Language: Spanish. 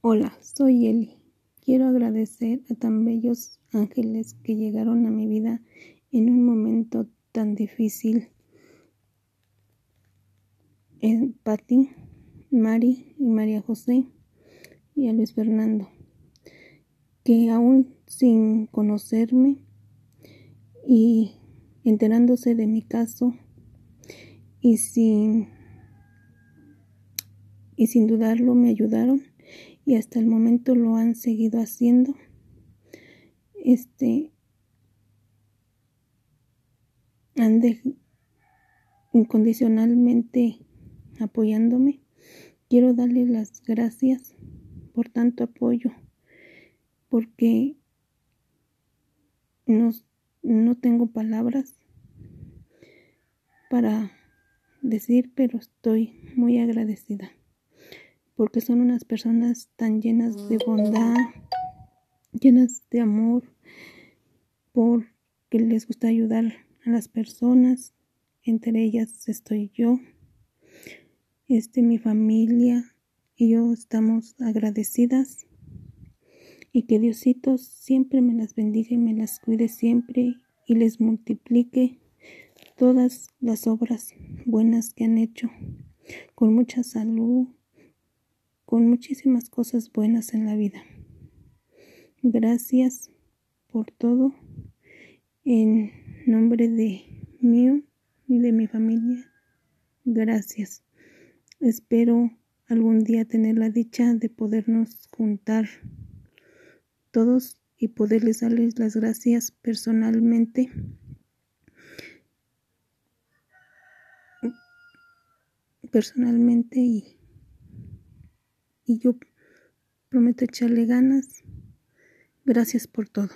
Hola, soy Eli. Quiero agradecer a tan bellos ángeles que llegaron a mi vida en un momento tan difícil. En Patti, Mari y María José y a Luis Fernando, que aún sin conocerme y enterándose de mi caso y sin y sin dudarlo me ayudaron y hasta el momento lo han seguido haciendo. Este han incondicionalmente apoyándome. Quiero darle las gracias por tanto apoyo, porque no, no tengo palabras para decir, pero estoy muy agradecida porque son unas personas tan llenas de bondad, llenas de amor, porque les gusta ayudar a las personas, entre ellas estoy yo, este mi familia y yo estamos agradecidas. Y que Diosito siempre me las bendiga y me las cuide siempre y les multiplique todas las obras buenas que han hecho. Con mucha salud con muchísimas cosas buenas en la vida. Gracias por todo. En nombre de mío y de mi familia, gracias. Espero algún día tener la dicha de podernos juntar todos y poderles darles las gracias personalmente. Personalmente y y yo prometo echarle ganas. Gracias por todo.